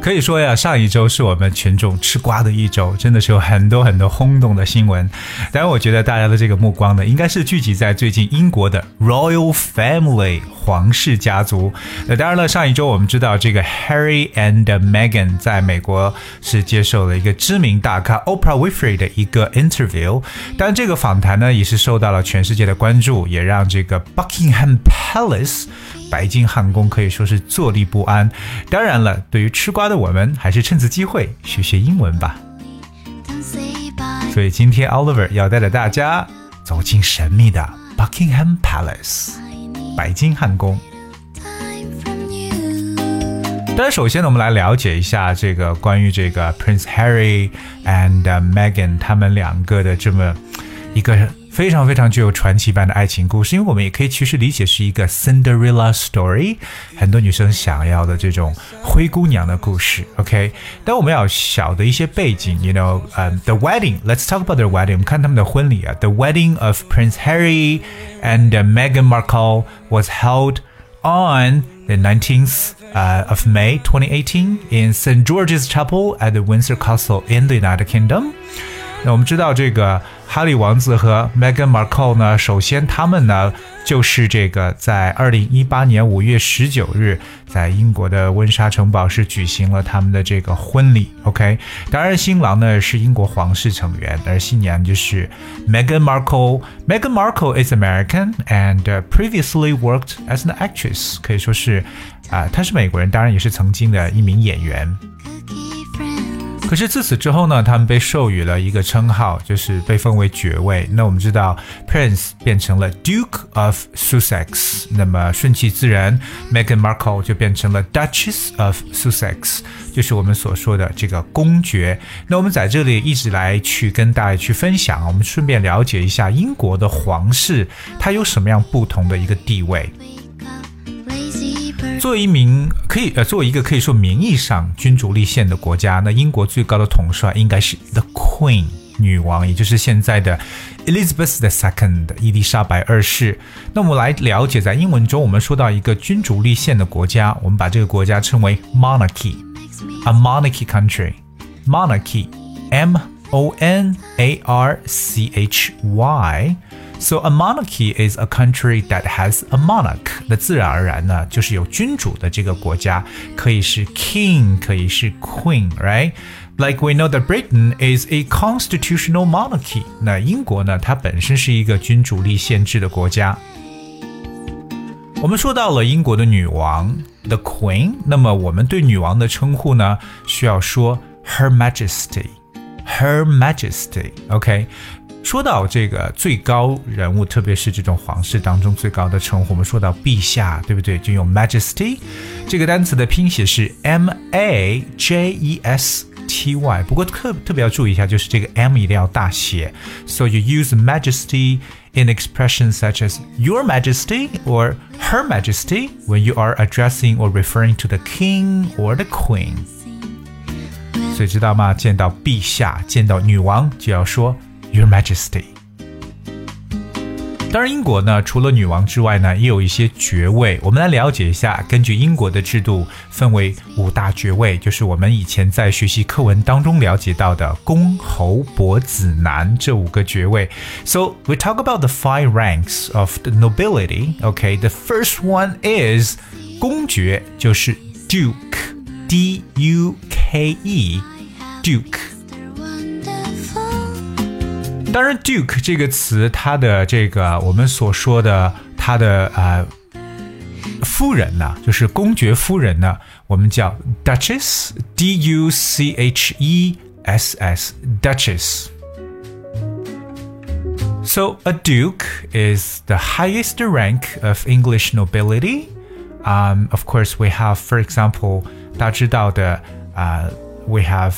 可以说呀，上一周是我们群众吃瓜的一周，真的是有很多很多轰动的新闻。当然，我觉得大家的这个目光呢，应该是聚集在最近英国的 Royal Family 皇室家族。那当然了，上一周我们知道这个 Harry and Meghan 在美国是接受了一个知名大咖 Oprah Winfrey 的一个 interview，但这个访谈呢，也是受到了全世界的关注，也让这个 Buckingham Palace。白金汉宫可以说是坐立不安。当然了，对于吃瓜的我们，还是趁此机会学学英文吧。所以今天 Oliver 要带着大家走进神秘的 Buckingham Palace 白金汉宫。当然，首先呢，我们来了解一下这个关于这个 Prince Harry and Meghan 他们两个的这么一个非常非常具有传奇般的爱情故事，因为我们也可以其实理解是一个 Cinderella story，很多女生想要的这种灰姑娘的故事。OK，但我们要小的一些背景，you know，呃、t h e wedding，let's talk about their wedding，我们看他们的婚礼啊，the wedding of Prince Harry and Meghan Markle was held on the 19th uh, of May 2018 in St. George's Chapel at the Windsor Castle in the United Kingdom. 那我们知道这个哈利王子和 Meghan Markle 呢，首先他们呢就是这个在二零一八年五月十九日，在英国的温莎城堡是举行了他们的这个婚礼。OK，当然新郎呢是英国皇室成员，而新娘就是 Meghan Markle。Meghan Markle is American and、previously worked as an actress，可以说是啊、她是美国人，当然也是曾经的一名演员。可是自此之后呢，他们被授予了一个称号，就是被封为爵位。那我们知道，Prince 变成了 Duke of Sussex，那么顺其自然，Meghan Markle 就变成了 Duchess of Sussex，就是我们所说的这个公爵。那我们在这里一直来去跟大家去分享，我们顺便了解一下英国的皇室它有什么样不同的一个地位。作为一名可以呃，作为一个可以说名义上君主立宪的国家，那英国最高的统帅应该是 the Queen 女王，也就是现在的 Elizabeth II 伊丽莎白二世。那我们来了解，在英文中我们说到一个君主立宪的国家，我们把这个国家称为 Monarchy，a Monarchy country，monarchy，M O N A R C H Y。So a monarchy is a country that has a monarch。那自然而然呢，就是有君主的这个国家，可以是 king，可以是 queen，right？Like we know that Britain is a constitutional monarchy。那英国呢，它本身是一个君主立宪制的国家。我们说到了英国的女王 the Queen，那么我们对女王的称呼呢，需要说 Her Majesty，Her Majesty，OK、 说到这个最高人物，特别是这种皇室当中最高的称呼，我们说到陛下，对不对？就用 Majesty 这个单词的拼写是 M A J E S。T Y，不过特特别要注意一下，就是这个 M 一定要大写。So you use Majesty in expressions such as Your Majesty or Her Majesty when you are addressing or referring to the King or the Queen。所以知道吗？见到陛下，见到女王，就要说 Your Majesty。当然，英国呢，除了女王之外呢，也有一些爵位。我们来了解一下，根据英国的制度，分为五大爵位，就是我们以前在学习课文当中了解到的公、侯、伯、子、男这五个爵位。So we talk about the five ranks of the nobility. Okay, the first one is 公爵，就是 Duke，D U K E，Duke。 they're wonderful. 当然，Duke 这个词，它的这个我们所说的它的呃夫人呢，就是公爵夫人呢，我们叫 Duchess，D U C H E S S，Duchess。So a duke is the highest rank of English nobility. Um, of course, we have, for example, 大家知道的，呃、we have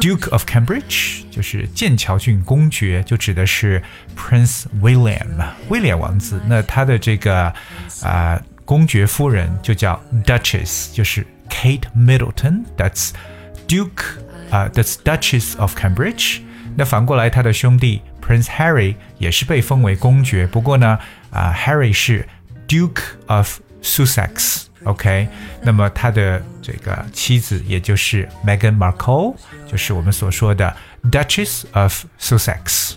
Duke of Cambridge 就是剑桥郡公爵，就指的是 Prince William 威廉王子。那他的这个啊、呃、公爵夫人就叫 Duchess，就是 Kate Middleton。That's Duke 啊、呃、，That's Duchess of Cambridge。那反过来，他的兄弟 Prince Harry 也是被封为公爵，不过呢，啊、呃、，Harry 是 Duke of Sussex。OK，那么他的这个妻子也就是 Meghan Markle，就是我们所说的 Duchess of Sussex。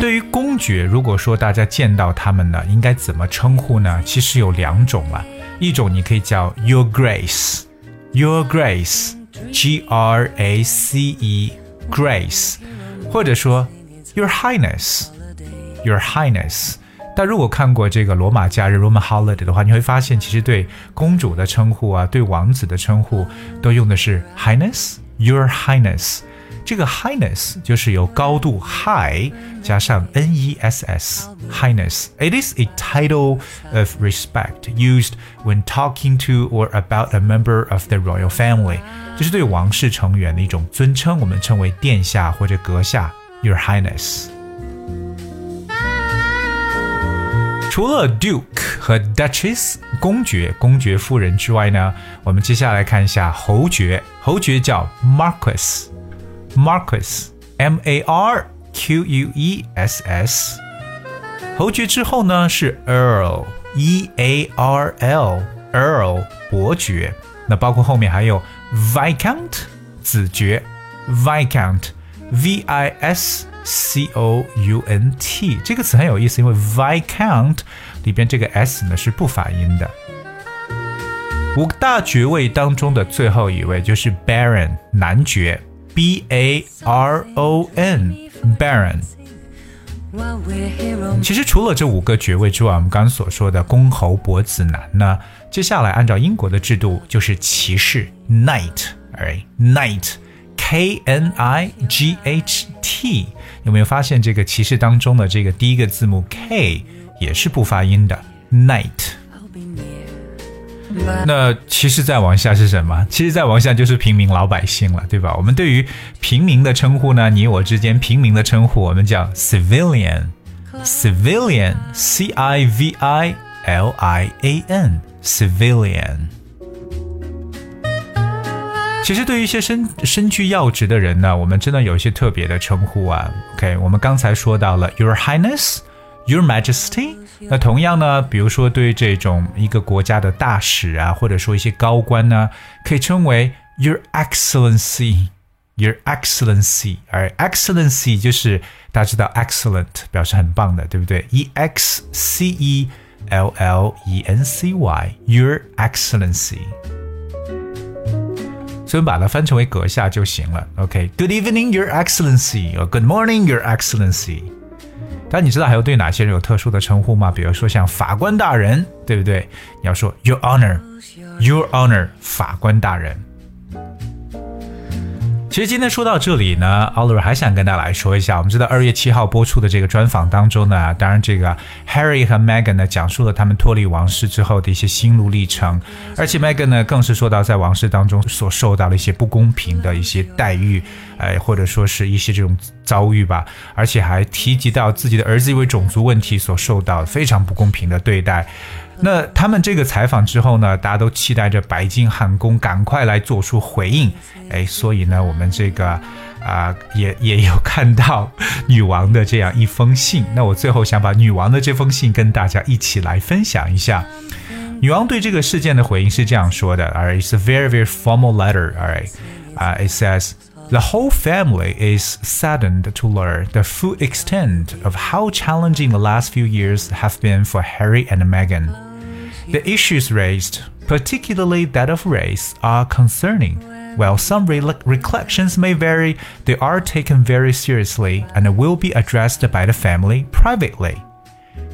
对于公爵，如果说大家见到他们呢，应该怎么称呼呢？其实有两种了，一种你可以叫 Your Grace，Your Grace，G R A C E，Grace，或者说 Your Highness，Your Highness。 但如果看过这个罗马假日 （Roman Holiday） 的话，你会发现，其实对公主的称呼啊，对王子的称呼，都用的是 Highness，Your Highness。这个 Highness 就是由高度 High 加上 N E S S，Highness。It is a title of respect used when talking to or about a member of the royal family。这是对王室成员的一种尊称，我们称为殿下或者阁下，Your Highness。 除了 Duke 和 Duchess 公爵、公爵夫人之外呢，我们接下来看一下侯爵。侯爵叫 Marquess，Marquess，M A R Q U E S S。侯爵之后呢是 Earl，E A R L，Earl 伯爵。那包括后面还有 Viscount 子爵，Viscount，V I S。C O U N T 这个词很有意思，因为 Viscount 里边这个 S 呢是不发音的。五大爵位当中的最后一位就是 Baron 男爵，B A R O N Baron。其实除了这五个爵位之外，我们刚刚所说的公侯伯子男呢，接下来按照英国的制度就是骑士 Knight，right？Knight。K N I G H T，有没有发现这个骑士当中的这个第一个字母 K 也是不发音的？Night。那其实再往下是什么？其实再往下就是平民老百姓了，对吧？我们对于平民的称呼呢，你我之间平民的称呼，我们叫 civilian，civilian，C I V I L I A N，civilian。其实对于一些身身居要职的人呢，我们真的有一些特别的称呼啊。OK，我们刚才说到了 Your Highness、Your Majesty。那同样呢，比如说对这种一个国家的大使啊，或者说一些高官呢，可以称为 Your Excellency、Your Excellency。而 Excellency 就是大家知道 excellent 表示很棒的，对不对？E X C E L L E N C Y，Your Excellency。所以把它翻成为阁下就行了。OK，Good、evening, Your excellency，good morning, Your Excellency。但你知道还有对哪些人有特殊的称呼吗？比如说像法官大人，对不对？你要说 Your Honor，Your Honor，法官大人。其实今天说到这里呢，Oliver 还想跟大家来说一下，我们知道二月七号播出的这个专访当中呢，当然这个 Harry 和 Megan 呢讲述了他们脱离王室之后的一些心路历程，而且 Megan 呢更是说到在王室当中所受到的一些不公平的一些待遇，呃，或者说是一些这种遭遇吧，而且还提及到自己的儿子因为种族问题所受到非常不公平的对待。那他们这个采访之后呢，大家都期待着白金汉宫赶快来做出回应，哎，所以呢，我们这个啊、呃、也也有看到女王的这样一封信。那我最后想把女王的这封信跟大家一起来分享一下。女王对这个事件的回应是这样说的，Alright, it's a very very formal letter. Alright, uh, it says. The whole family is saddened to learn the full extent of how challenging the last few years have been for Harry and Meghan. The issues raised, particularly that of race, are concerning. While some re recollections may vary, they are taken very seriously and will be addressed by the family privately.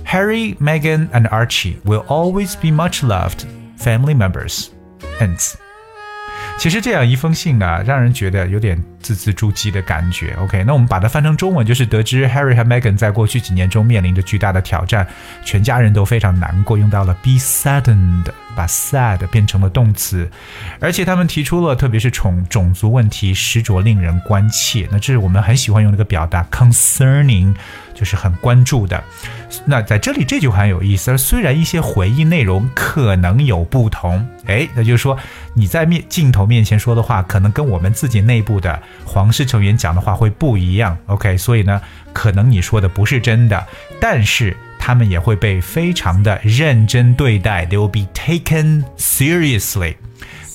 Harry, Meghan, and Archie will always be much loved family members. Hence. 其实这样一封信呢，让人觉得有点字字珠玑的感觉。OK，那我们把它翻成中文，就是得知 Harry 和 Megan 在过去几年中面临着巨大的挑战，全家人都非常难过，用到了 be saddened。把 sad 变成了动词，而且他们提出了，特别是种种族问题，实着令人关切。那这是我们很喜欢用的一个表达 concerning，就是很关注的。那在这里这句话很有意思，虽然一些回忆内容可能有不同，哎，那就是说你在面镜头面前说的话，可能跟我们自己内部的皇室成员讲的话会不一样。OK，所以呢，可能你说的不是真的，但是。他们也会被非常的认真对待，they will be taken seriously。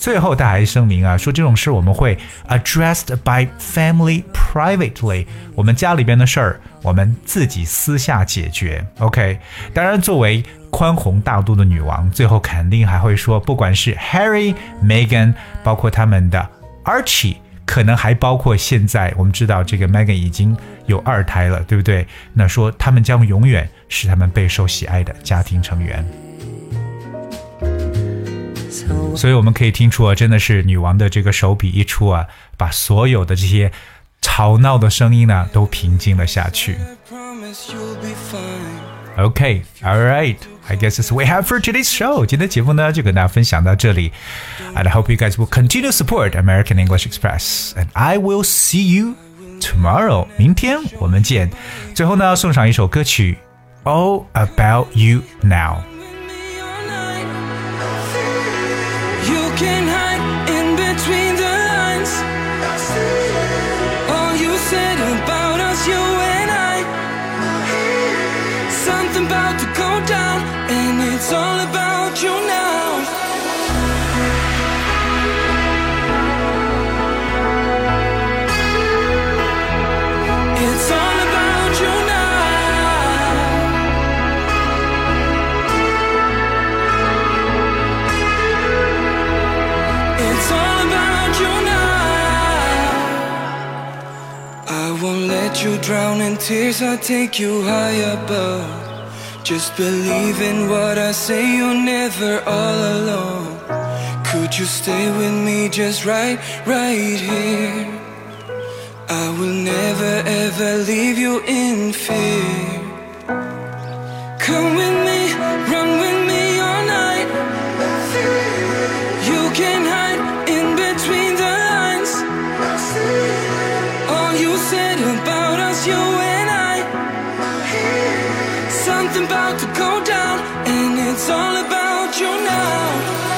最后，他还声明啊，说这种事我们会 addressed by family privately，我们家里边的事儿，我们自己私下解决。OK，当然，作为宽宏大度的女王，最后肯定还会说，不管是 Harry、Meghan，包括他们的 Archie。可能还包括现在，我们知道这个 Megan 已经有二胎了，对不对？那说他们将永远是他们备受喜爱的家庭成员。所以我们可以听出啊，真的是女王的这个手笔一出啊，把所有的这些吵闹的声音呢都平静了下去。Okay, all right. I guess that's what we have for today's show. 今天节目呢就跟大家分享到这里，and I hope you guys will continue to support American English Express. And I will see you tomorrow. 明天我们见。最后呢，送上一首歌曲，All About You Now。 said about us, you and I. Something about to go down And it's all about you now. Drown in tears. I'll take you high above. Just believe in what I say, you're never all alone. Could you stay with me just right, right here? I will never ever leave you in fear. Come with me, run with me all night. You can hide in between the lines. All you said about us, you and I something about to go down, and it's all about you now.